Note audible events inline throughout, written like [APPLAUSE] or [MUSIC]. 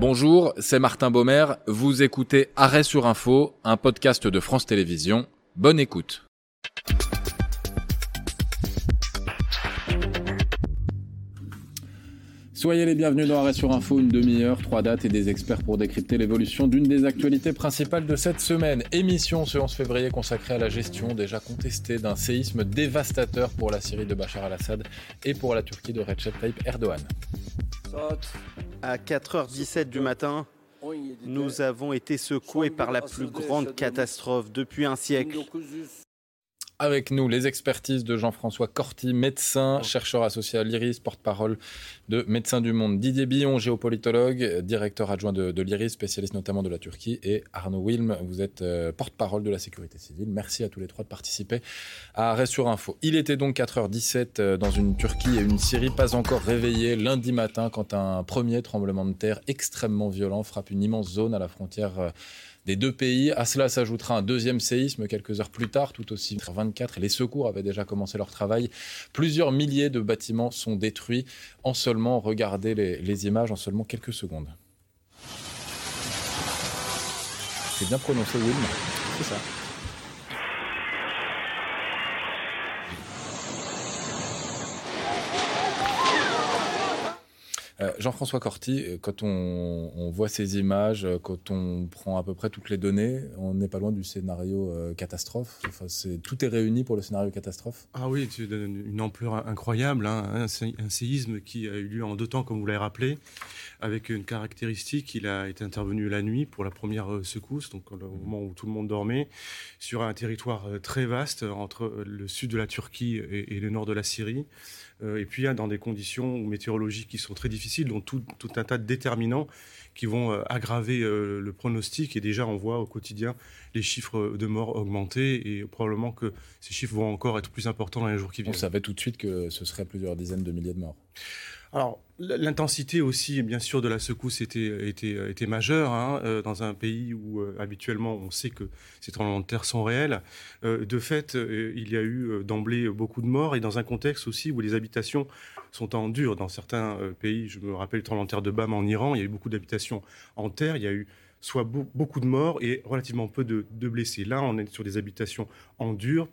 Bonjour, c'est Martin Baumer. Vous écoutez Arrêt sur Info, un podcast de France Télévisions. Bonne écoute. Soyez les bienvenus dans Arrêt sur Info, une demi-heure, trois dates et des experts pour décrypter l'évolution d'une des actualités principales de cette semaine. Émission ce 11 février consacrée à la gestion déjà contestée d'un séisme dévastateur pour la Syrie de Bachar al-Assad et pour la Turquie de Recep Tayyip Erdogan. À 4h17 du matin, nous avons été secoués par la plus grande catastrophe depuis un siècle. Avec nous, les expertises de Jean-François Corti, médecin, chercheur associé à l'IRIS, porte-parole de Médecins du Monde. Didier Billon, géopolitologue, directeur adjoint de, l'IRIS, spécialiste notamment de la Turquie. Et Arnaud Wilm, vous êtes euh, porte-parole de la sécurité civile. Merci à tous les trois de participer à Arrêt sur Info. Il était donc 4h17 euh, dans une Turquie et une Syrie pas encore réveillée lundi matin quand un premier tremblement de terre extrêmement violent frappe une immense zone à la frontière euh, des deux pays. À cela s'ajoutera un deuxième séisme quelques heures plus tard, tout aussi 24. Les secours avaient déjà commencé leur travail. Plusieurs milliers de bâtiments sont détruits en seulement, regardez les, images, en seulement quelques secondes. C'est bien prononcé, Wilm. C'est ça. Euh, Jean-François Corti, euh, quand on, voit ces images, euh, quand on prend à peu près toutes les données, on n'est pas loin du scénario catastrophe. Tout est réuni pour le scénario catastrophe. Ah oui, c'est une ampleur incroyable, hein. un, séisme qui a eu lieu en deux temps, comme vous l'avez rappelé, avec une caractéristique, il a été intervenu la nuit pour la première secousse, donc au moment où tout le monde dormait, sur un territoire très vaste entre le sud de la Turquie et le nord de la Syrie. Euh, et puis hein, dans des conditions météorologiques qui sont très difficiles, donc tout, un tas de déterminants qui vont euh, aggraver euh, le pronostic. Et déjà, on voit au quotidien les chiffres de morts augmenter et probablement que ces chiffres vont encore être plus importants dans les jours qui viennent. On savait tout de suite que ce serait plusieurs dizaines de milliers de morts. Alors, l'intensité aussi, bien sûr, de la secousse était, majeure hein, euh, dans un pays où euh, habituellement on sait que ces tremblements de terre sont réels. Euh, de fait, il y a eu d'emblée beaucoup de morts et dans un contexte aussi où les habitations sont en dur. Dans certains pays, je me rappelle le tremblement de terre de Bam en Iran, il y a eu beaucoup d'habitations en terre, il y a eu soit beaucoup de morts et relativement peu de, de blessés. Là, on est sur des habitations en dur,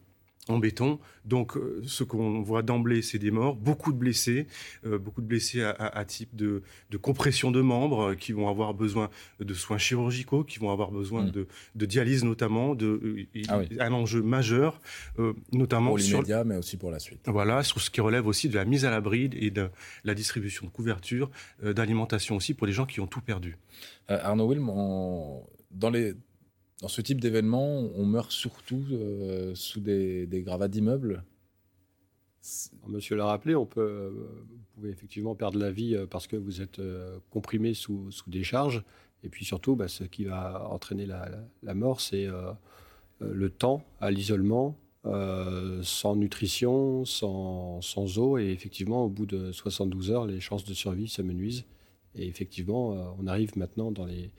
en béton. Donc, euh, ce qu'on voit d'emblée, c'est des morts, beaucoup de blessés, euh, beaucoup de blessés à, type de, compression de membres, euh, qui vont avoir besoin de soins chirurgicaux, qui vont avoir besoin mm. de, dialyse notamment, de, ah un enjeu majeur, notamment pour l'immédiat, mais aussi pour la suite. Voilà, sur ce qui relève aussi de la mise à l'abri et de la distribution de couverture, d'alimentation aussi pour les gens qui ont tout perdu. Arnaud Wilm, dans les dans ce type d'événement, on meurt surtout euh, sous des, gravats d'immeubles. Monsieur l'a rappelé, on peut, vous pouvez effectivement perdre la vie euh, parce que vous êtes euh, comprimé sous, des charges. Et puis surtout, bah, ce qui va entraîner la, mort, c'est le temps à l'isolement, sans nutrition, sans, sans, eau. Et effectivement, au bout de 72 heures, les chances de survie s'amenuisent. Et effectivement, on arrive maintenant dans les,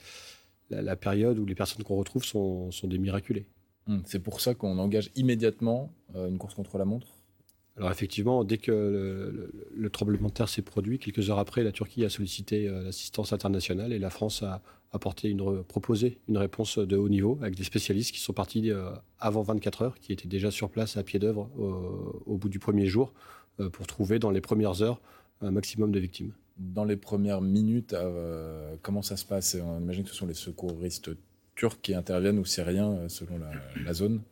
la, période où les personnes qu'on retrouve sont, des miraculés. Hum, c'est pour ça qu'on engage immédiatement euh, une course contre la montre alors effectivement, dès que le, tremblement de terre s'est produit, quelques heures après, la Turquie a sollicité euh, l'assistance internationale et la France a apporté une, proposé une réponse de haut niveau avec des spécialistes qui sont partis euh, avant 24 heures, qui étaient déjà sur place à pied d'œuvre au, bout du premier jour pour trouver dans les premières heures un maximum de victimes dans les premières minutes, euh, comment ça se passe? On imagine que ce sont les secouristes turcs qui interviennent ou syriens euh, selon la, zone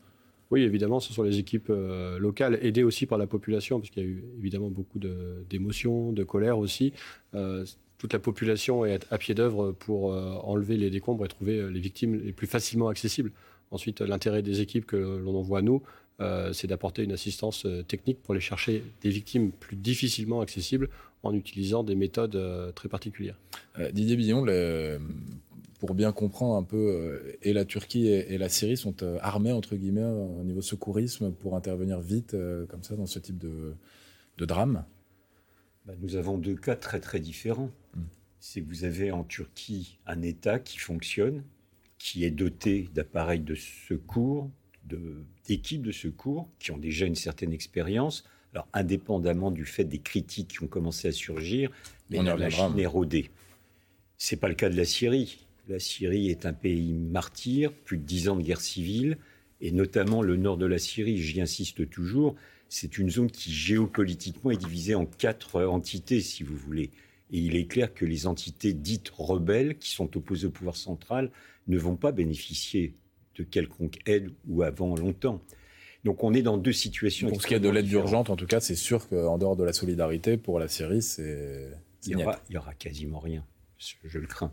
Oui, évidemment, ce sont les équipes euh, locales, aidées aussi par la population, parce qu'il y a eu évidemment beaucoup d'émotions, de, colère aussi. toute la population est à pied d'œuvre pour enlever les décombres et trouver les victimes les plus facilement accessibles. Ensuite, l'intérêt des équipes que l'on envoie à nous, c'est d'apporter une assistance technique pour aller chercher des victimes plus difficilement accessibles en utilisant des méthodes euh, très particulières. Euh, Didier Billon, pour bien comprendre un peu, euh, et la Turquie et, la Syrie sont armés, entre guillemets, au niveau secourisme pour intervenir vite, comme ça, dans ce type de, drame bah, Nous avons deux cas très très différents. Hmm. C'est que vous avez en Turquie un État qui fonctionne, qui est doté d'appareils de secours, d'équipes de secours, qui ont déjà une certaine expérience, alors, indépendamment du fait des critiques qui ont commencé à surgir, mais la machine est rodée. C'est pas le cas de la Syrie. La Syrie est un pays martyr, plus de dix ans de guerre civile, et notamment le nord de la Syrie, j'y insiste toujours, c'est une zone qui géopolitiquement est divisée en quatre entités, si vous voulez. Et il est clair que les entités dites rebelles, qui sont opposées au pouvoir central, ne vont pas bénéficier de quelconque aide ou avant longtemps. Donc on est dans deux situations. Pour ce qui est de l'aide urgente, en tout cas, c'est sûr qu'en dehors de la solidarité, pour la Syrie, c'est... Il n'y aura, aura, quasiment rien, je le crains.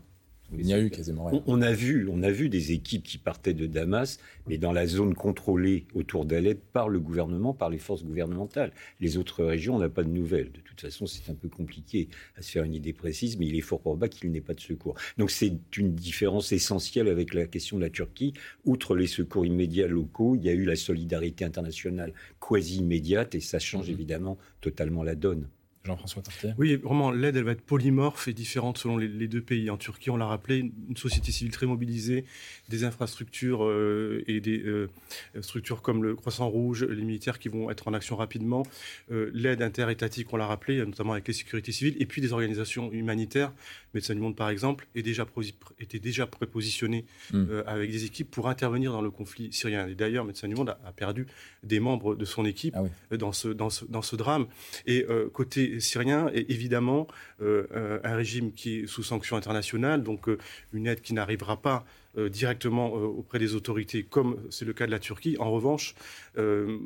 Il n'y a eu quasiment rien. On, a vu, on a vu des équipes qui partaient de Damas, mais dans la zone contrôlée autour d'Alep par le gouvernement, par les forces gouvernementales. Les autres régions, on n'a pas de nouvelles. De toute façon, c'est un peu compliqué à se faire une idée précise, mais il est fort probable qu'il n'ait pas de secours. Donc c'est une différence essentielle avec la question de la Turquie. Outre les secours immédiats locaux, il y a eu la solidarité internationale quasi immédiate, et ça change mhm. évidemment totalement la donne. Jean-François Tartier Oui, vraiment, l'aide, elle va être polymorphe et différente selon les, deux pays. En Turquie, on l'a rappelé, une société civile très mobilisée, des infrastructures euh, et des euh, structures comme le Croissant Rouge, les militaires qui vont être en action rapidement, euh, l'aide interétatique, on l'a rappelé, notamment avec les sécurités civiles, et puis des organisations humanitaires. Médecins du Monde, par exemple, est déjà était déjà prépositionné hmm. avec des équipes pour intervenir dans le conflit syrien. Et d'ailleurs, Médecins du Monde a, perdu des membres de son équipe ah dans, ce, dans, ce, dans ce drame. Et côté syrien est évidemment euh, euh, un régime qui est sous sanction internationale, donc euh, une aide qui n'arrivera pas directement auprès des autorités, comme c'est le cas de la Turquie. En revanche,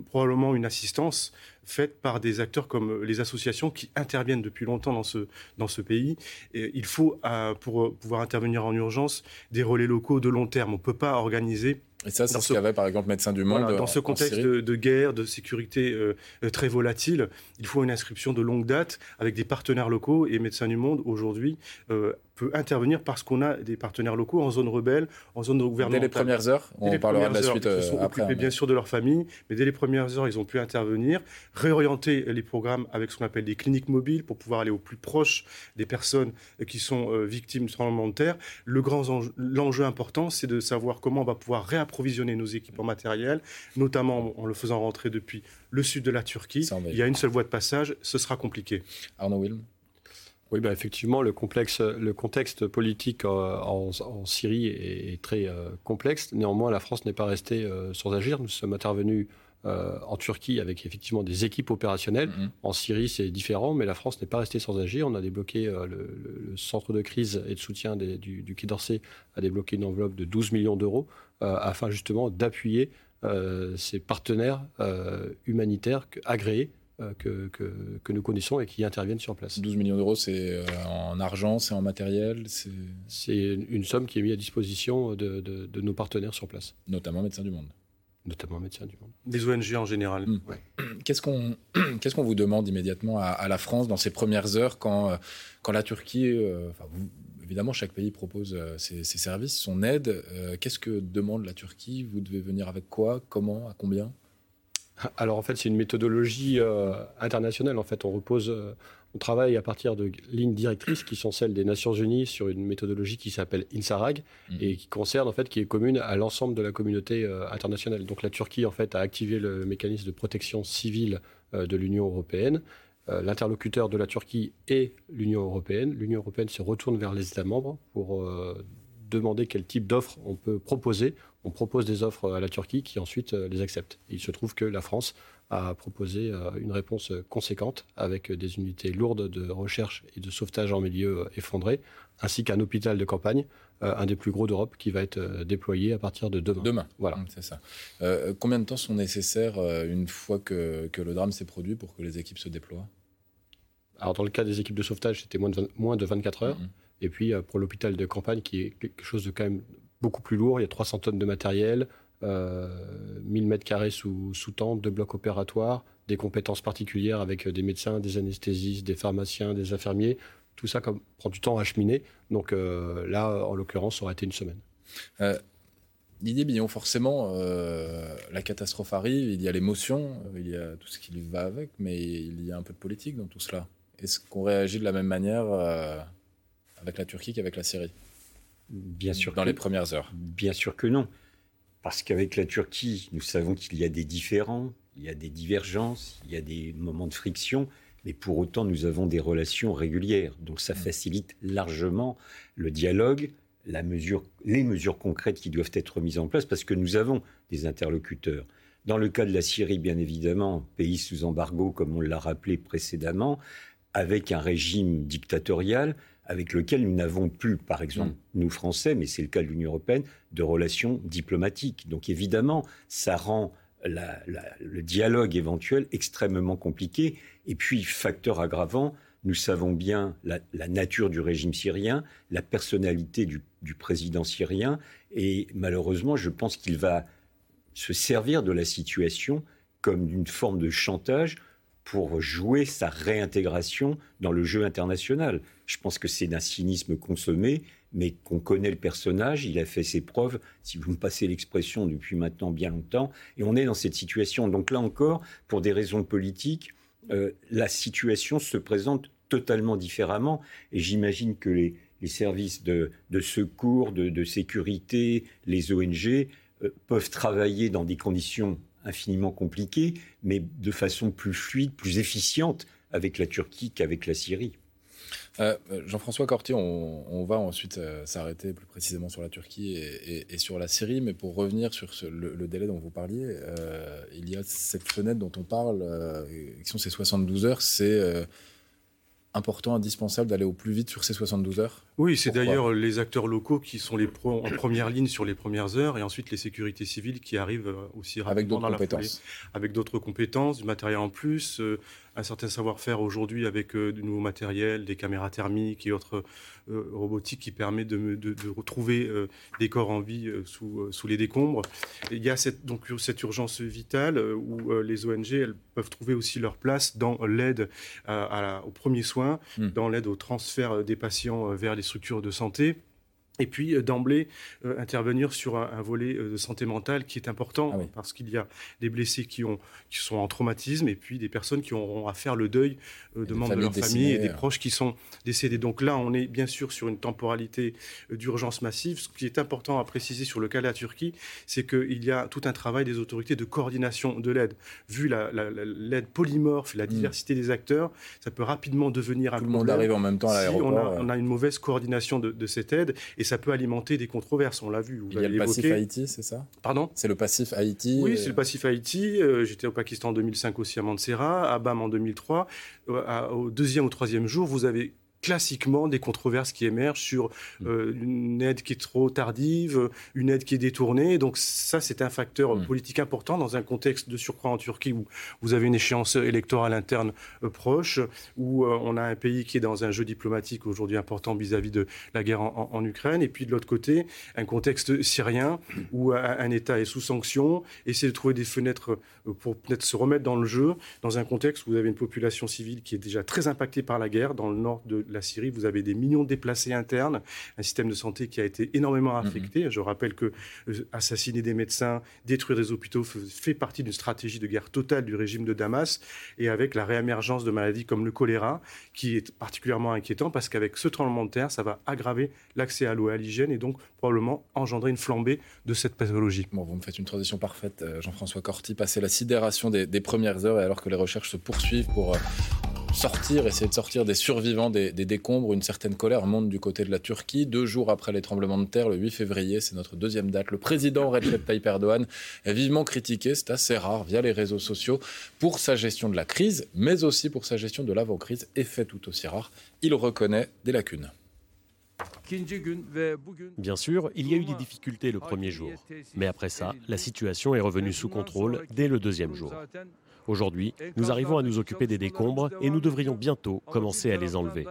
probablement une assistance faite par des acteurs comme les associations qui interviennent depuis longtemps dans ce, dans ce pays. Et il faut, pour pouvoir intervenir en urgence, des relais locaux de long terme. On ne peut pas organiser et ça, c'est ce, qu'avait par exemple Médecins du Monde. dans ce contexte de, guerre, de sécurité euh, euh, très volatile, il faut une inscription de longue date avec des partenaires locaux. Et Médecins du Monde, aujourd'hui, euh, peut intervenir parce qu'on a des partenaires locaux en zone rebelle, en zone gouvernementale. Dès les premières heures, on parlera de la suite ils se sont après. Occupés, bien sûr de leur famille, mais dès les premières heures, ils ont pu intervenir, réorienter les programmes avec ce qu'on appelle des cliniques mobiles pour pouvoir aller au plus proche des personnes qui sont victimes de tremblements de terre. Le grand l'enjeu important, c'est de savoir comment on va pouvoir réapprovisionner nos équipements matériels, notamment en le faisant rentrer depuis le sud de la Turquie. Il y a une seule voie de passage, ce sera compliqué. Arnaud Wilm oui, bah effectivement, le, complexe, le contexte politique euh, en, Syrie est, très euh, complexe. Néanmoins, la France n'est pas restée euh, sans agir. Nous sommes intervenus en Turquie avec effectivement des équipes opérationnelles. Mm-hmm. En Syrie, c'est différent, mais la France n'est pas restée sans agir. On a débloqué le, centre de crise et de soutien du, du, Quai d'Orsay a débloqué une enveloppe de 12 millions d'euros afin justement d'appuyer ces partenaires humanitaires agréés euh, que, que, nous connaissons et qui interviennent sur place. 12 millions d'euros, c'est euh, en argent, c'est en matériel C'est une somme qui est mise à disposition de, de, nos partenaires sur place. Notamment Médecins du Monde. Notamment Médecins du Monde. Des ONG en général. Hmm. [CLEARS THROAT] Qu'est-ce qu'on [CLEARS THROAT] qu'est-ce qu'on vous demande immédiatement à, la France dans ces premières heures quand, euh, quand la Turquie, évidemment, chaque pays propose ses, ses, services, son aide. Qu'est-ce que demande la Turquie? Vous devez venir avec quoi? Comment? À combien? Alors en fait, c'est une méthodologie euh, internationale. En fait, on repose, euh, on travaille à partir de lignes directrices qui sont celles des Nations Unies sur une méthodologie qui s'appelle INSARAG mmh. et qui concerne en fait, qui est commune à l'ensemble de la communauté euh, internationale. Donc la Turquie en fait a activé le mécanisme de protection civile de l'Union européenne. L'interlocuteur de la Turquie est l'Union européenne. L'Union européenne se retourne vers les États membres pour demander quel type d'offres on peut proposer on propose des offres à la Turquie qui ensuite euh, les accepte. il se trouve que la France a proposé euh, une réponse conséquente avec des unités lourdes de recherche et de sauvetage en milieu euh, effondré, ainsi qu'un hôpital de campagne, un des plus gros d'Europe, qui va être déployé à partir de demain. Demain, voilà. C'est ça. combien de temps sont nécessaires une fois que, le drame s'est produit pour que les équipes se déploient? Alors dans le cas des équipes de sauvetage, c'était moins de, moins de 24 heures. Mm-hmm. Et puis pour l'hôpital de campagne, qui est quelque chose de quand même beaucoup plus lourd. Il y a 300 tonnes de matériel, euh, 1000 mètres carrés sous, sous tente, deux blocs opératoires, des compétences particulières avec euh, des médecins, des anesthésistes, des pharmaciens, des infirmiers. Tout ça prend du temps à acheminer. Donc euh, là, en l'occurrence, ça aurait été une semaine. Euh, Didier Billon, forcément, euh, la catastrophe arrive, il y a l'émotion, il y a tout ce qui va avec, mais il y a un peu de politique dans tout cela. Est-ce qu'on réagit de la même manière avec la Turquie qu'avec la Syrie? Bien sûr. Dans les premières heures. Bien sûr que non. Parce qu'avec la Turquie, nous savons qu'il y a des différends, il y a des divergences, il y a des moments de friction, mais pour autant, nous avons des relations régulières. Donc ça facilite largement le dialogue, la mesure, les mesures concrètes qui doivent être mises en place, parce que nous avons des interlocuteurs. Dans le cas de la Syrie, bien évidemment, pays sous embargo, comme on l'a rappelé précédemment, avec un régime dictatorial avec lequel nous n'avons plus, par exemple, mm. nous Français, mais c'est le cas de l'Union européenne, de relations diplomatiques. Donc évidemment, ça rend le dialogue éventuel extrêmement compliqué. Et puis, facteur aggravant, nous savons bien la, nature du régime syrien, la personnalité du, président syrien, et malheureusement, je pense qu'il va se servir de la situation comme d'une forme de chantage pour jouer sa réintégration dans le jeu international. Je pense que c'est d'un cynisme consommé, mais qu'on connaît le personnage, il a fait ses preuves, si vous me passez l'expression, depuis maintenant bien longtemps, et on est dans cette situation. Donc là encore, pour des raisons politiques, euh, la situation se présente totalement différemment, et j'imagine que les, services de, secours, de, sécurité, les ONG euh, peuvent travailler dans des conditions infiniment compliquées, mais de façon plus fluide, plus efficiente avec la Turquie qu'avec la Syrie. Euh, Jean-François Corti, on, va ensuite euh, s'arrêter plus précisément sur la Turquie et, sur la Syrie, mais pour revenir sur le, délai dont vous parliez, euh, il y a cette fenêtre dont on parle, qui sont ces 72 heures, c'est important, indispensable d'aller au plus vite sur ces 72 heures? Oui, c'est d'ailleurs les acteurs locaux qui sont les en première ligne sur les premières heures et ensuite les sécurités civiles qui arrivent euh, aussi rapidement avec d'autres compétences. avec d'autres compétences, du matériel en plus, euh, un certain savoir-faire aujourd'hui avec euh, du nouveau matériel, des caméras thermiques et autres robotiques qui permettent de, de, retrouver des corps en vie sous, sous les décombres. il y a cette, donc cette urgence vitale où les ONG elles peuvent trouver aussi leur place dans l'aide aux premiers soins, hmm. dans l'aide au transfert des patients vers les structures de santé et puis euh, d'emblée euh, intervenir sur un, volet euh, de santé mentale qui est important ah parce qu'il y a des blessés qui, ont, qui sont en traumatisme et puis des personnes qui auront à faire le deuil de membres de leur famille et des proches qui sont décédés. Donc là, on est bien sûr sur une temporalité d'urgence massive. Ce qui est important à préciser sur le cas de la Turquie, c'est qu'il y a tout un travail des autorités de coordination de l'aide. Vu l'aide polymorphe la hmm. diversité des acteurs, ça peut rapidement devenir un tout le monde arrive en même temps à l'aéroport. Si on, a, une mauvaise coordination de, de cette aide et ça peut alimenter des controverses, on l'a vu. Il y a le passif Haïti, c'est ça? Pardon? C'est le passif Haïti Oui, c'est le passif Haïti. Euh, j'étais au Pakistan en 2005 aussi à Mantsera, à Bam en 2003. Euh, au deuxième ou troisième jour, vous avez classiquement des controverses qui émergent sur mm. euh, une aide qui est trop tardive, une aide qui est détournée. Donc ça, c'est un facteur mm. politique important dans un contexte de surcroît en Turquie où vous avez une échéance électorale interne euh, proche, où euh, on a un pays qui est dans un jeu diplomatique aujourd'hui important vis-à-vis de la guerre en, Ukraine, et puis de l'autre côté, un contexte syrien où un, État est sous sanction, essaie de trouver des fenêtres pour peut-être se remettre dans le jeu, dans un contexte où vous avez une population civile qui est déjà très impactée par la guerre dans le nord de la Syrie, vous avez des millions de déplacés internes, un système de santé qui a été énormément mm-hmm. affecté. Je rappelle que euh, assassiner des médecins, détruire des hôpitaux fait partie d'une stratégie de guerre totale du régime de Damas, et avec la réémergence de maladies comme le choléra, qui est particulièrement inquiétant parce qu'avec ce tremblement de terre, ça va aggraver l'accès à l'eau et à l'hygiène et donc probablement engendrer une flambée de cette pathologie. Bon, vous me faites une transition parfaite, euh, Jean-François Corti, passer la des, premières heures et alors que les recherches se poursuivent pour euh, sortir, essayer de sortir des survivants des, décombres. Une certaine colère monte du côté de la Turquie. Deux jours après les tremblements de terre, le 8 février, c'est notre deuxième date, le président Recep Tayyip Erdogan est vivement critiqué, c'est assez rare, via les réseaux sociaux, pour sa gestion de la crise, mais aussi pour sa gestion de l'avant-crise, et fait tout aussi rare, il reconnaît des lacunes. Bien sûr, il y a eu des difficultés le premier jour, mais après ça, la situation est revenue sous contrôle dès le deuxième jour. Aujourd'hui, nous arrivons à nous occuper des décombres et nous devrions bientôt commencer à les enlever.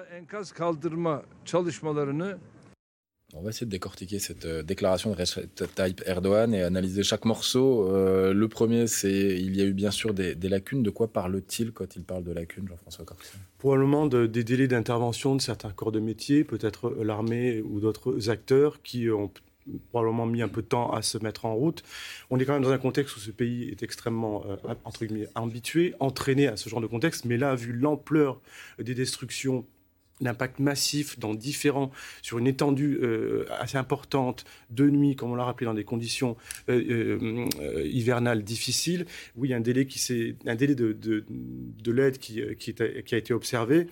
On va essayer de décortiquer cette euh, déclaration de Recep Tayyip Erdogan et analyser chaque morceau. Euh, le premier, c'est il y a eu bien sûr des, lacunes. De quoi parle-t-il quand il parle de lacunes, Jean-François Cortier? Probablement des délais d'intervention de certains corps de métier, peut-être l'armée ou d'autres acteurs qui ont probablement mis un peu de temps à se mettre en route. On est quand même dans un contexte où ce pays est extrêmement, euh, entre guillemets, habitué, entraîné à ce genre de contexte. Mais là, vu l'ampleur des destructions l'impact massif dans différents, sur une étendue euh, assez importante de nuit, comme on l'a rappelé, dans des conditions euh, euh, hivernales difficiles, oui, il y a un délai, qui un délai de, de, de l'aide qui, qui, qui, a été observé,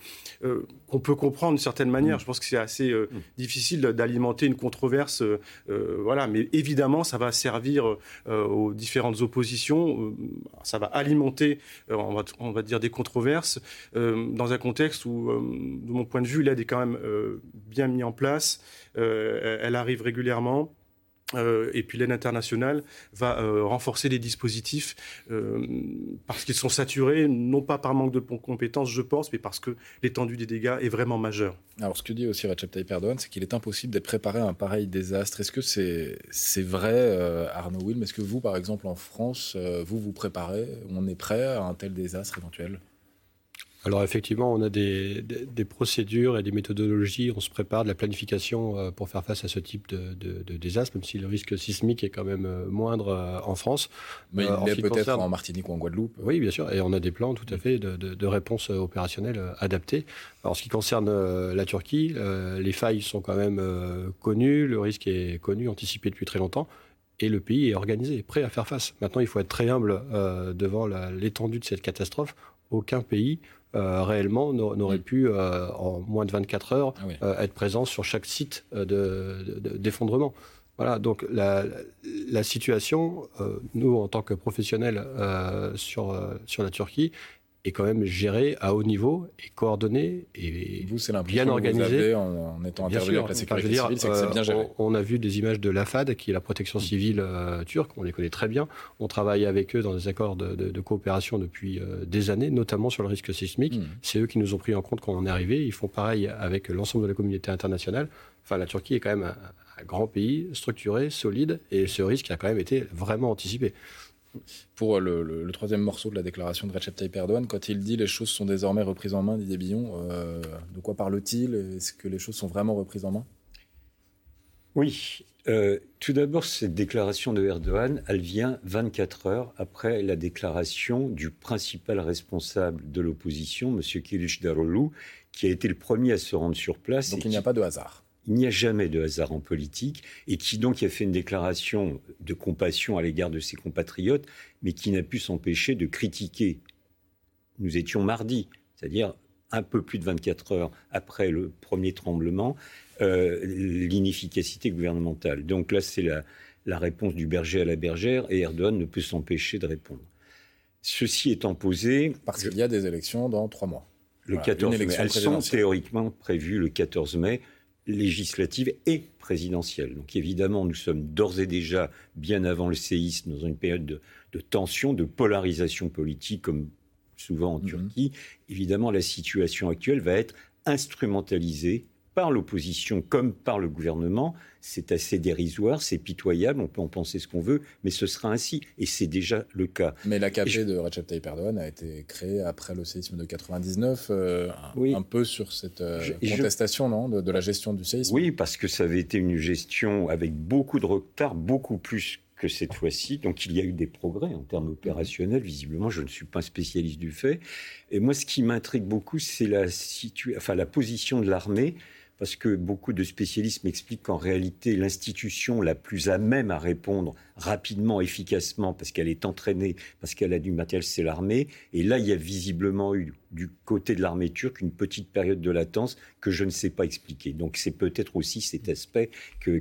qu'on peut comprendre d'une certaine manière. Mm. Je pense que c'est assez mm. difficile d'alimenter une controverse, voilà, mais évidemment, ça va servir aux différentes oppositions, ça va alimenter, on va, on, va, dire, des controverses dans un contexte où, de mon point de vue, l'aide est quand même euh, bien mise en place. Euh, elle arrive régulièrement. Euh, et puis l'aide internationale va renforcer les dispositifs parce qu'ils sont saturés, non pas par manque de compétences, je pense, mais parce que l'étendue des dégâts est vraiment majeure. Alors ce que dit aussi Recep Tayyip c'est qu'il est impossible d'être préparé à un pareil désastre. Est-ce que c'est c'est vrai, Arnaud Wilm? Est-ce que vous, par exemple, en France, vous vous préparez? On est prêt à un tel désastre éventuel? Alors effectivement, on a des, procédures et des méthodologies, on se prépare de la planification euh, pour faire face à ce type de, désastre, même si le risque sismique est quand même euh, moindre euh, en France. Mais il est peut-être en Martinique ou en Guadeloupe. Oui, bien sûr, et on a des plans tout à fait de, réponse opérationnelle adaptées. Alors ce qui concerne la Turquie, les failles sont quand même connues, le risque est connu, anticipé depuis très longtemps et le pays est organisé, prêt à faire face. Maintenant, il faut être très humble devant l'étendue de cette catastrophe. Aucun pays euh, réellement n'aurait mm. pu, euh, en moins de 24 heures, ah euh, être présent sur chaque site d'effondrement. De, voilà, donc la, la situation, nous, en tant que professionnels sur, sur la Turquie, est quand même géré à haut niveau et coordonné et vous, bien organisé. en, étant intervenu avec la sécurité civile, c'est bien géré. On, a vu des images de l'AFAD, qui est la protection civile euh, turque, on les connaît très bien. On travaille avec eux dans des accords de, coopération depuis euh, des années, notamment sur le risque sismique. Hmm. C'est eux qui nous ont pris en compte quand on est arrivé. Ils font pareil avec l'ensemble de la communauté internationale. Enfin, la Turquie est quand même un, un grand pays, structuré, solide, et ce risque a quand même été vraiment anticipé pour le, troisième morceau de la déclaration de Recep Tayyip Erdogan, quand il dit les choses sont désormais reprises en main, Didier Billon, euh, de quoi parle-t-il? Est-ce que les choses sont vraiment reprises en main? Oui. Euh, tout d'abord, cette déclaration de Erdogan, elle vient 24 heures après la déclaration du principal responsable de l'opposition, M. Kilic Daroglu, qui a été le premier à se rendre sur place. Donc il n'y a pas de hasard il n'y a jamais de hasard en politique, et qui donc a fait une déclaration de compassion à l'égard de ses compatriotes, mais qui n'a pu s'empêcher de critiquer. Nous étions mardi, c'est-à-dire un peu plus de 24 heures après le premier tremblement, euh, l'inefficacité gouvernementale. Donc là, c'est la, la réponse du berger à la bergère, et Erdogan ne peut s'empêcher de répondre. Ceci étant posé... Parce qu'il y a des élections dans trois mois. Le 14 mai. Elles sont théoriquement prévues le 14 mai législative et présidentielle. Donc évidemment, nous sommes d'ores et déjà, bien avant le séisme, dans une période de, tension, de polarisation politique, comme souvent en mhm. Turquie. Évidemment, la situation actuelle va être instrumentalisée par l'opposition comme par le gouvernement. C'est assez dérisoire, c'est pitoyable, on peut en penser ce qu'on veut, mais ce sera ainsi, et c'est déjà le cas. Mais l'AKP de Recep Tayyip Erdogan a été créée après le séisme de 99, euh, un, peu sur cette euh, contestation non, de, la gestion du séisme? Oui, parce que ça avait été une gestion avec beaucoup de retard, beaucoup plus que cette fois-ci. Donc il y a eu des progrès en termes opérationnels. Visiblement, je ne suis pas un spécialiste du fait. Et moi, ce qui m'intrigue beaucoup, c'est la, enfin, la position de l'armée parce que beaucoup de spécialistes m'expliquent qu'en réalité, l'institution la plus à même à répondre rapidement, efficacement, parce qu'elle est entraînée, parce qu'elle a du matériel, c'est l'armée. Et là, il y a visiblement eu du côté de l'armée turque une petite période de latence que je ne sais pas expliquer. Donc c'est peut-être aussi cet aspect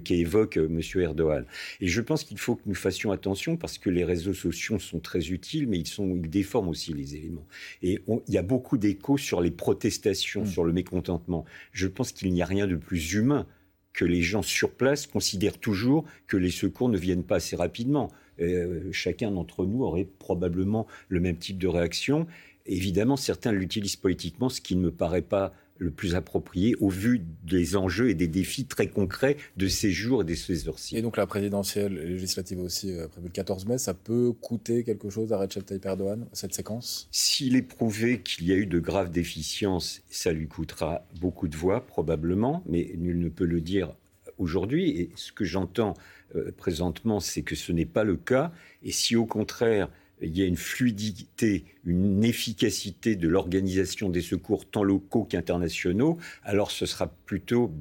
qu'évoque euh, M. Erdogan. Et je pense qu'il faut que nous fassions attention parce que les réseaux sociaux sont très utiles, mais ils, sont, ils déforment aussi les éléments. Et il y a beaucoup d'échos sur les protestations, mmh. sur le mécontentement. Je pense qu'il n'y a rien de plus humain que les gens sur place considèrent toujours que les secours ne viennent pas assez rapidement. Euh, chacun d'entre nous aurait probablement le même type de réaction. Évidemment, certains l'utilisent politiquement, ce qui ne me paraît pas le plus approprié au vu des enjeux et des défis très concrets de ces jours et de ces heures-ci. Et donc la présidentielle et législative aussi euh, prévue le 14 mai, ça peut coûter quelque chose à Recep Tayyip Erdogan, cette séquence? S'il est prouvé qu'il y a eu de graves déficiences, ça lui coûtera beaucoup de voix probablement, mais nul ne peut le dire aujourd'hui. Et ce que j'entends euh, présentement, c'est que ce n'est pas le cas. Et si au contraire il y a une fluidité, une efficacité de l'organisation des secours tant locaux qu'internationaux, alors ce sera plutôt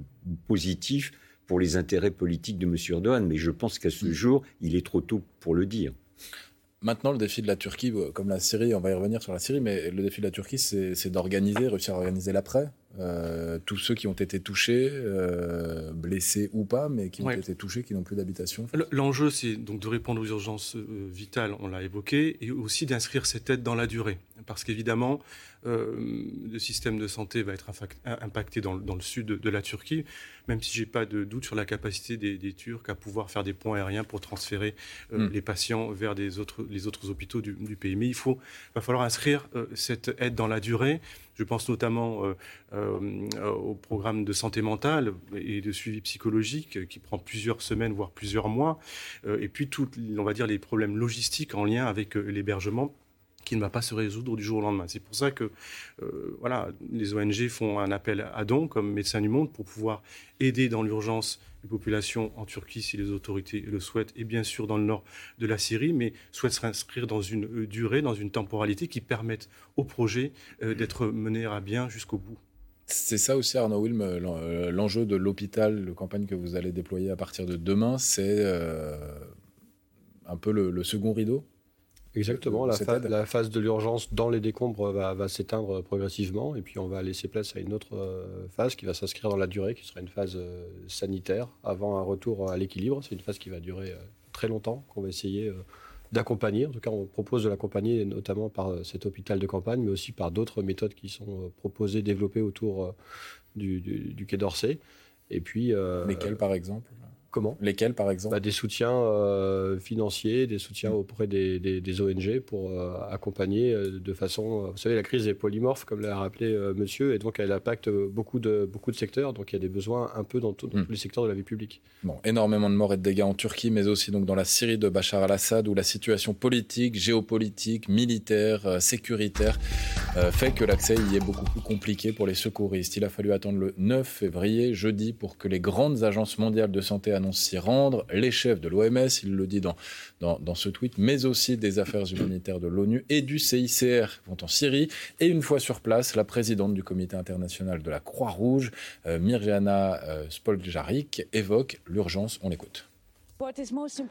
positif pour les intérêts politiques de M. Erdogan. Mais je pense qu'à ce mm. jour, il est trop tôt pour le dire. Maintenant, le défi de la Turquie, comme la Syrie, on va y revenir sur la Syrie, mais le défi de la Turquie, c'est d'organiser, réussir à organiser l'après. Euh, tous ceux qui ont été touchés, euh, blessés ou pas, mais qui ont été touchés, qui n'ont plus d'habitation. L'enjeu, c'est donc de répondre aux urgences euh, vitales, on l'a évoqué, et aussi d'inscrire cette aide dans la durée. Parce qu'évidemment, le système de santé va être impacté dans, le sud de, la Turquie, même si j'ai pas de doute sur la capacité des, Turcs à pouvoir faire des ponts aériens pour transférer hmm. les patients vers des autres, les autres hôpitaux du, pays. Mais il faut, va falloir inscrire cette aide dans la durée je pense notamment euh, euh, au programme de santé mentale et de suivi psychologique qui prend plusieurs semaines, voire plusieurs mois. Euh, et puis, tout, on va dire, les problèmes logistiques en lien avec l'hébergement qui ne va pas se résoudre du jour au lendemain. C'est pour ça que voilà, les ONG font un appel à dons comme Médecins du Monde pour pouvoir aider dans l'urgence les populations en Turquie si les autorités le souhaitent, et bien sûr dans le nord de la Syrie, mais souhaitent s'inscrire dans une euh, durée, dans une temporalité qui permette au projet euh, d'être mené à bien jusqu'au bout. C'est ça aussi, Arnaud Wilm, euh, l'enjeu de l'hôpital, le campagne que vous allez déployer à partir de demain, c'est un peu le second rideau Exactement, la, la, phase de l'urgence dans les décombres va, s'éteindre progressivement et puis on va laisser place à une autre euh, phase qui va s'inscrire dans la durée, qui sera une phase euh, sanitaire avant un retour à l'équilibre. C'est une phase qui va durer euh, très longtemps, qu'on va essayer d'accompagner. En tout cas, on propose de l'accompagner notamment par cet hôpital de campagne, mais aussi par d'autres méthodes qui sont proposées, développées autour du, du, Quai d'Orsay. Et puis, Lesquelles, par exemple? Comment? Lesquels, par exemple? Bah, Des soutiens euh, financiers, des soutiens auprès des, ONG pour euh, accompagner euh, de façon. vous savez, la crise est polymorphe, comme l'a rappelé monsieur, et donc elle impacte beaucoup de, beaucoup de secteurs. Donc il y a des besoins un peu dans, mm. tous les secteurs de la vie publique. Bon, énormément de morts et de dégâts en Turquie, mais aussi donc dans la Syrie de Bachar al-Assad, où la situation politique, géopolitique, militaire, sécuritaire fait que l'accès y est beaucoup plus compliqué pour les secouristes. Il a fallu attendre le 9 février, jeudi, pour que les grandes agences mondiales de santé s'y rendre. Les chefs de l'OMS, il le dit dans, dans, ce tweet, mais aussi des affaires humanitaires de l'ONU et du CICR vont en Syrie. Et une fois sur place, la présidente du comité international de la Croix-Rouge, euh, Mirjana euh, Spoljaric, évoque l'urgence. On l'écoute.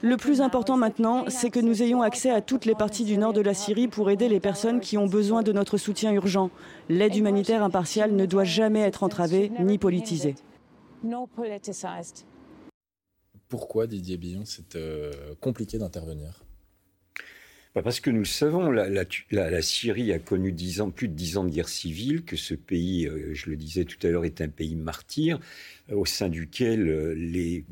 Le plus important maintenant, c'est que nous ayons accès à toutes les parties du nord de la Syrie pour aider les personnes qui ont besoin de notre soutien urgent. L'aide humanitaire impartiale ne doit jamais être entravée ni politisée pourquoi Didier Billon, c'est euh, compliqué d'intervenir? Bah, parce que nous le savons, la, Syrie a connu plus de dix ans de guerre civile, que ce pays, euh, je le disais tout à l'heure, est un pays martyr, euh, au sein duquel les,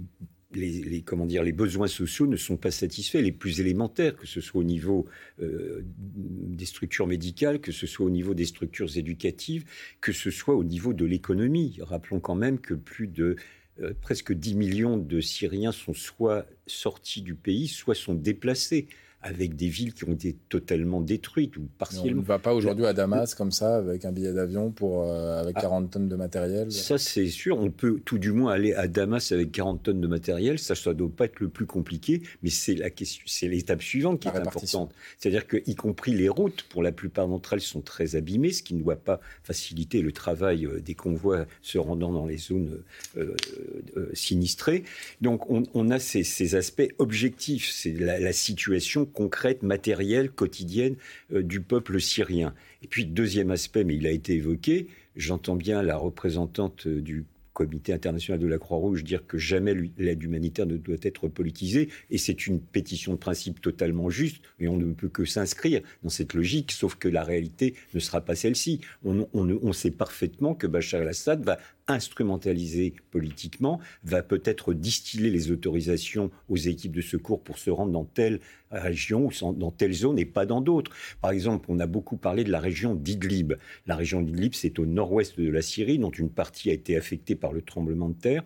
comment dire, les besoins sociaux ne sont pas satisfaits, les plus élémentaires, que ce soit au niveau des structures médicales, que ce soit au niveau des structures éducatives, que ce soit au niveau de l'économie. Rappelons quand même que plus de euh, presque 10 millions de Syriens sont soit sortis du pays, soit sont déplacés avec des villes qui ont été totalement détruites ou partiellement. on ne va pas aujourd'hui à Damas comme ça avec un billet d'avion pour euh, avec 40 ah. tonnes de matériel? Ça c'est sûr, on peut tout du moins aller à Damas avec 40 tonnes de matériel. Ça, ça doit pas être le plus compliqué, mais c'est la question, c'est l'étape suivante qui est importante. C'est-à-dire que y compris les routes, pour la plupart d'entre elles, sont très abîmées, ce qui ne doit pas faciliter le travail euh, des convois se rendant dans les zones euh, sinistrées. Donc on, a ces, aspects objectifs, c'est la, la situation concrète, matérielle, quotidienne euh, du peuple syrien. Et puis, deuxième aspect, mais il a été évoqué, j'entends bien la représentante euh, du Comité international de la Croix-Rouge dire que jamais l'aide humanitaire ne doit être politisée, et c'est une pétition de principe totalement juste, et on ne peut que s'inscrire dans cette logique, sauf que la réalité ne sera pas celle-ci. On, on, sait parfaitement que Bachar el-Assad va instrumentaliser politiquement, va peut-être distiller les autorisations aux équipes de secours pour se rendre dans telle région ou dans telle zone et pas dans d'autres. Par exemple, on a beaucoup parlé de la région d'Idlib. La région d'Idlib, c'est au nord-ouest de la Syrie, dont une partie a été affectée par le tremblement de terre.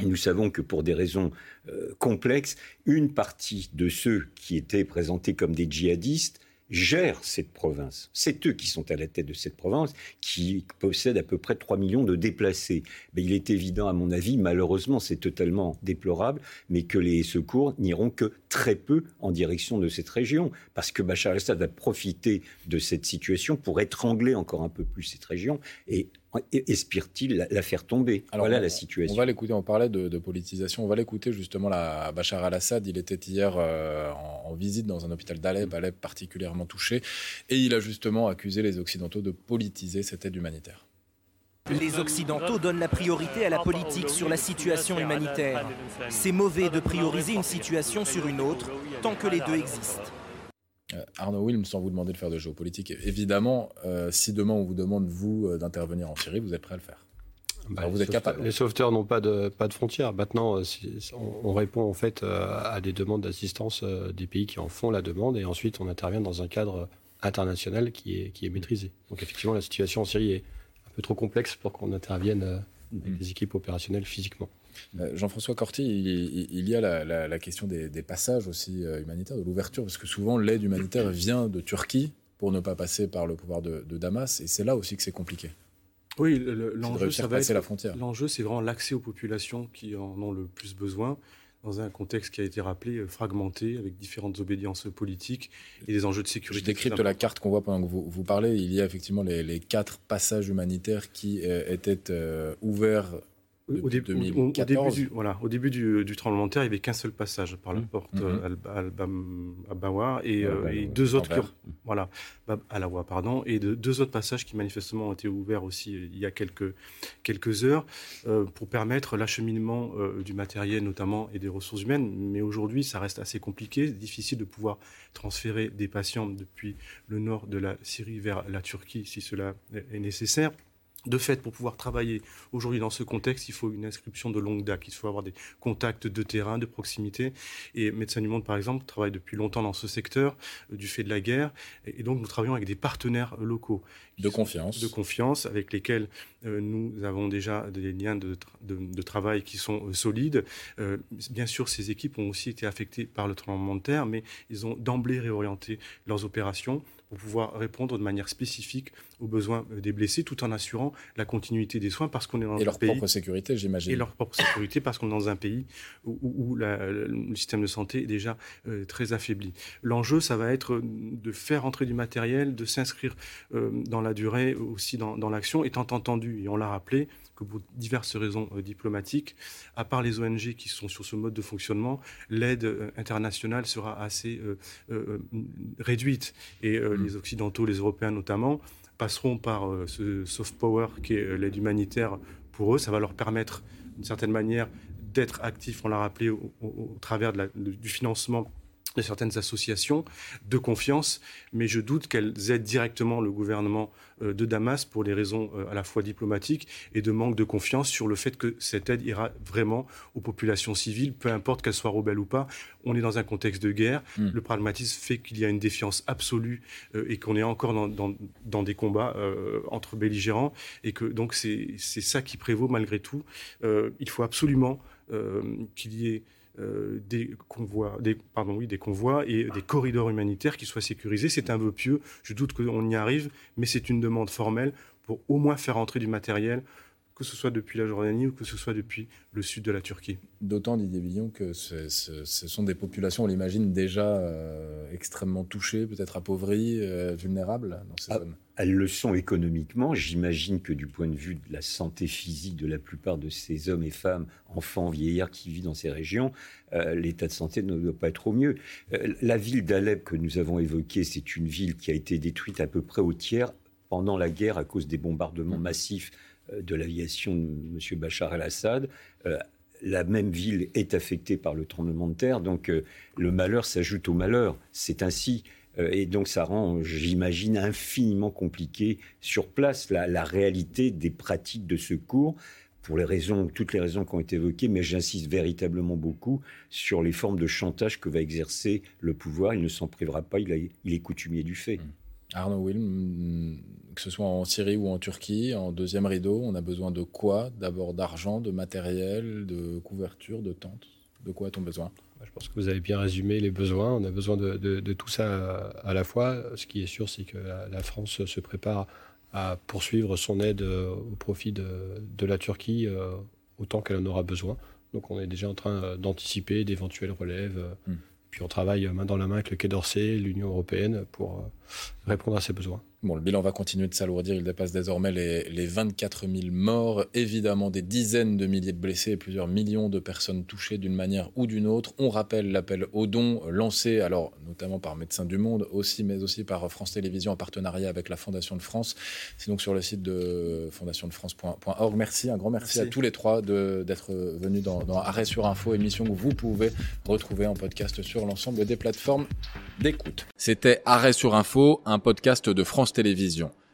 Et nous savons que pour des raisons euh, complexes, une partie de ceux qui étaient présentés comme des djihadistes gèrent cette province. C'est eux qui sont à la tête de cette province, qui possèdent à peu près 3 millions de déplacés. Mais il est évident, à mon avis, malheureusement, c'est totalement déplorable, mais que les secours n'iront que très peu en direction de cette région, parce que Bachar el-Assad a profité de cette situation pour étrangler encore un peu plus cette région et espère-t-il la, faire tomber Voilà la situation. On va l'écouter, on parlait de, politisation, on va l'écouter justement la, Bachar al-Assad. Il était hier euh, en, visite dans un hôpital d'Alep, Alep particulièrement touché, et il a justement accusé les Occidentaux de politiser cette aide humanitaire. Les Occidentaux donnent la priorité à la politique sur la situation humanitaire. C'est mauvais de prioriser une situation sur une autre tant que les deux existent. Euh, Arnaud Wilm, sans vous demander de faire de géopolitique, évidemment, euh, si demain on vous demande, vous, euh, d'intervenir en Syrie, vous êtes prêt à le faire bah, vous êtes capable. Les sauveteurs n'ont pas de, pas de frontières. Maintenant, on, répond en fait à des demandes d'assistance des pays qui en font la demande et ensuite on intervient dans un cadre international qui est, qui est maîtrisé. Donc effectivement, la situation en Syrie est un peu trop complexe pour qu'on intervienne avec des équipes opérationnelles physiquement. Euh, Jean-François Corti, il, y a la, question des, passages aussi euh, humanitaires, de l'ouverture, parce que souvent l'aide humanitaire vient de Turquie pour ne pas passer par le pouvoir de, Damas, et c'est là aussi que c'est compliqué. Oui, l'enjeu, ça va être, la frontière. L'enjeu, c'est vraiment l'accès aux populations qui en ont le plus besoin dans un contexte qui a été rappelé euh, fragmenté, avec différentes obédiences politiques et des enjeux de sécurité. Je décrypte la carte qu'on voit pendant que vous, vous, parlez. Il y a effectivement les, quatre passages humanitaires qui étaient ouverts au, début, du, voilà, au début du, tremblement de terre, il n'y avait qu'un seul passage par la mmh. porte mmh. Al-Bawa et, euh, et, deux autres qui voilà, Alawa, pardon, et de, deux autres passages qui manifestement ont été ouverts aussi euh, il y a quelques, quelques heures euh, pour permettre l'acheminement du matériel notamment et des ressources humaines. Mais aujourd'hui, ça reste assez compliqué, difficile de pouvoir transférer des patients depuis le nord de la Syrie vers la Turquie si cela est nécessaire. De fait, pour pouvoir travailler aujourd'hui dans ce contexte, il faut une inscription de longue date. Il faut avoir des contacts de terrain, de proximité. Et Médecins du Monde, par exemple, travaille depuis longtemps dans ce secteur euh, du fait de la guerre. Et, donc, nous travaillons avec des partenaires locaux. De confiance. De confiance, avec lesquels euh, nous avons déjà des liens de, travail qui sont euh, solides. bien sûr, ces équipes ont aussi été affectées par le tremblement de terre, mais ils ont d'emblée réorienté leurs opérations pour pouvoir répondre de manière spécifique aux besoins euh, des blessés, tout en assurant la continuité des soins, parce qu'on est dans et un leur propre sécurité, j'imagine. Et leur propre sécurité, parce qu'on est dans un pays où, le système de santé est déjà euh, très affaibli. L'enjeu, ça va être de faire entrer du matériel, de s'inscrire euh, dans la durée, aussi dans, dans l'action, étant entendu, et on l'a rappelé, pour diverses raisons euh, diplomatiques, à part les ONG qui sont sur ce mode de fonctionnement, l'aide euh, internationale sera assez euh, réduite. Et mm. les Occidentaux, les Européens notamment, passeront par ce soft power qui est l'aide humanitaire pour eux. Ça va leur permettre, d'une certaine manière, d'être actifs, on l'a rappelé, au, travers du financement de certaines associations de confiance, mais je doute qu'elles aident directement le gouvernement euh, de Damas pour des raisons euh, à la fois diplomatiques et de manque de confiance sur le fait que cette aide ira vraiment aux populations civiles, peu importe qu'elles soient rebelles ou pas. On est dans un contexte de guerre. Hmm. Le pragmatisme fait qu'il y a une défiance absolue euh, et qu'on est encore dans, dans, des combats entre belligérants et que donc c'est ça qui prévaut malgré tout. il faut absolument qu'il y ait euh, des convois, des, pardon, oui, des convois et des corridors humanitaires qui soient sécurisés. C'est un vœu pieux. Je doute qu'on y arrive, mais c'est une demande formelle pour au moins faire entrer du matériel, que ce soit depuis la Jordanie ou que ce soit depuis le sud de la Turquie. D'autant, Didier Villon, que ce, sont des populations, on l'imagine, déjà euh, extrêmement touchées, peut-être appauvries, euh, vulnérables dans ces ah, zones. Elles le sont économiquement. J'imagine que du point de vue de la santé physique de la plupart de ces hommes et femmes, enfants, vieillards qui vivent dans ces régions, euh, l'état de santé ne doit pas être au mieux. la ville d'Alep que nous avons évoquée, c'est une ville qui a été détruite à peu près au tiers pendant la guerre à cause des bombardements mmh. massifs de l'aviation de M. Bachar el-Assad. Euh, la même ville est affectée par le tremblement de terre, donc euh, le malheur s'ajoute au malheur. C'est ainsi. Euh, et donc ça rend, j'imagine, infiniment compliqué sur place la, réalité des pratiques de secours pour les raisons, toutes les raisons qui ont été évoquées, mais j'insiste véritablement beaucoup sur les formes de chantage que va exercer le pouvoir. Il ne s'en privera pas, il, est coutumier du fait. Mmh. Arnaud Wilm, que ce soit en Syrie ou en Turquie, en deuxième rideau, on a besoin de quoi? D'abord d'argent, de matériel, de couverture, de tentes? De quoi a-t-on besoin? Je pense que vous avez bien résumé les besoins. On a besoin de, tout ça à la fois. Ce qui est sûr, c'est que la, France se prépare à poursuivre son aide au profit de, la Turquie autant qu'elle en aura besoin. Donc on est déjà en train d'anticiper d'éventuelles relèves. Hmm. Puis on travaille main dans la main avec le Quai d'Orsay, l'Union européenne, pour répondre à ces besoins. Bon, le bilan va continuer de s'alourdir. Il dépasse désormais les, les 24 000 morts. Évidemment, des dizaines de milliers de blessés et plusieurs millions de personnes touchées d'une manière ou d'une autre. On rappelle l'appel aux dons lancé, alors notamment par Médecins du Monde aussi, mais aussi par France Télévisions en partenariat avec la Fondation de France. C'est donc sur le site de fondationdefrance.org. Merci, un grand merci, à tous les trois d'être venus dans, dans Arrêt sur Info, émission que vous pouvez retrouver en podcast sur l'ensemble des plateformes d'écoute. C'était Arrêt sur Info, un podcast de France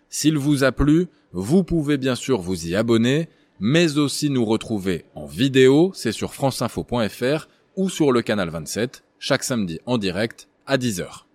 S'il vous a plu, vous pouvez bien sûr vous y abonner, mais aussi nous retrouver en vidéo, c'est sur franceinfo.fr ou sur le canal 27, chaque samedi en direct à 10h.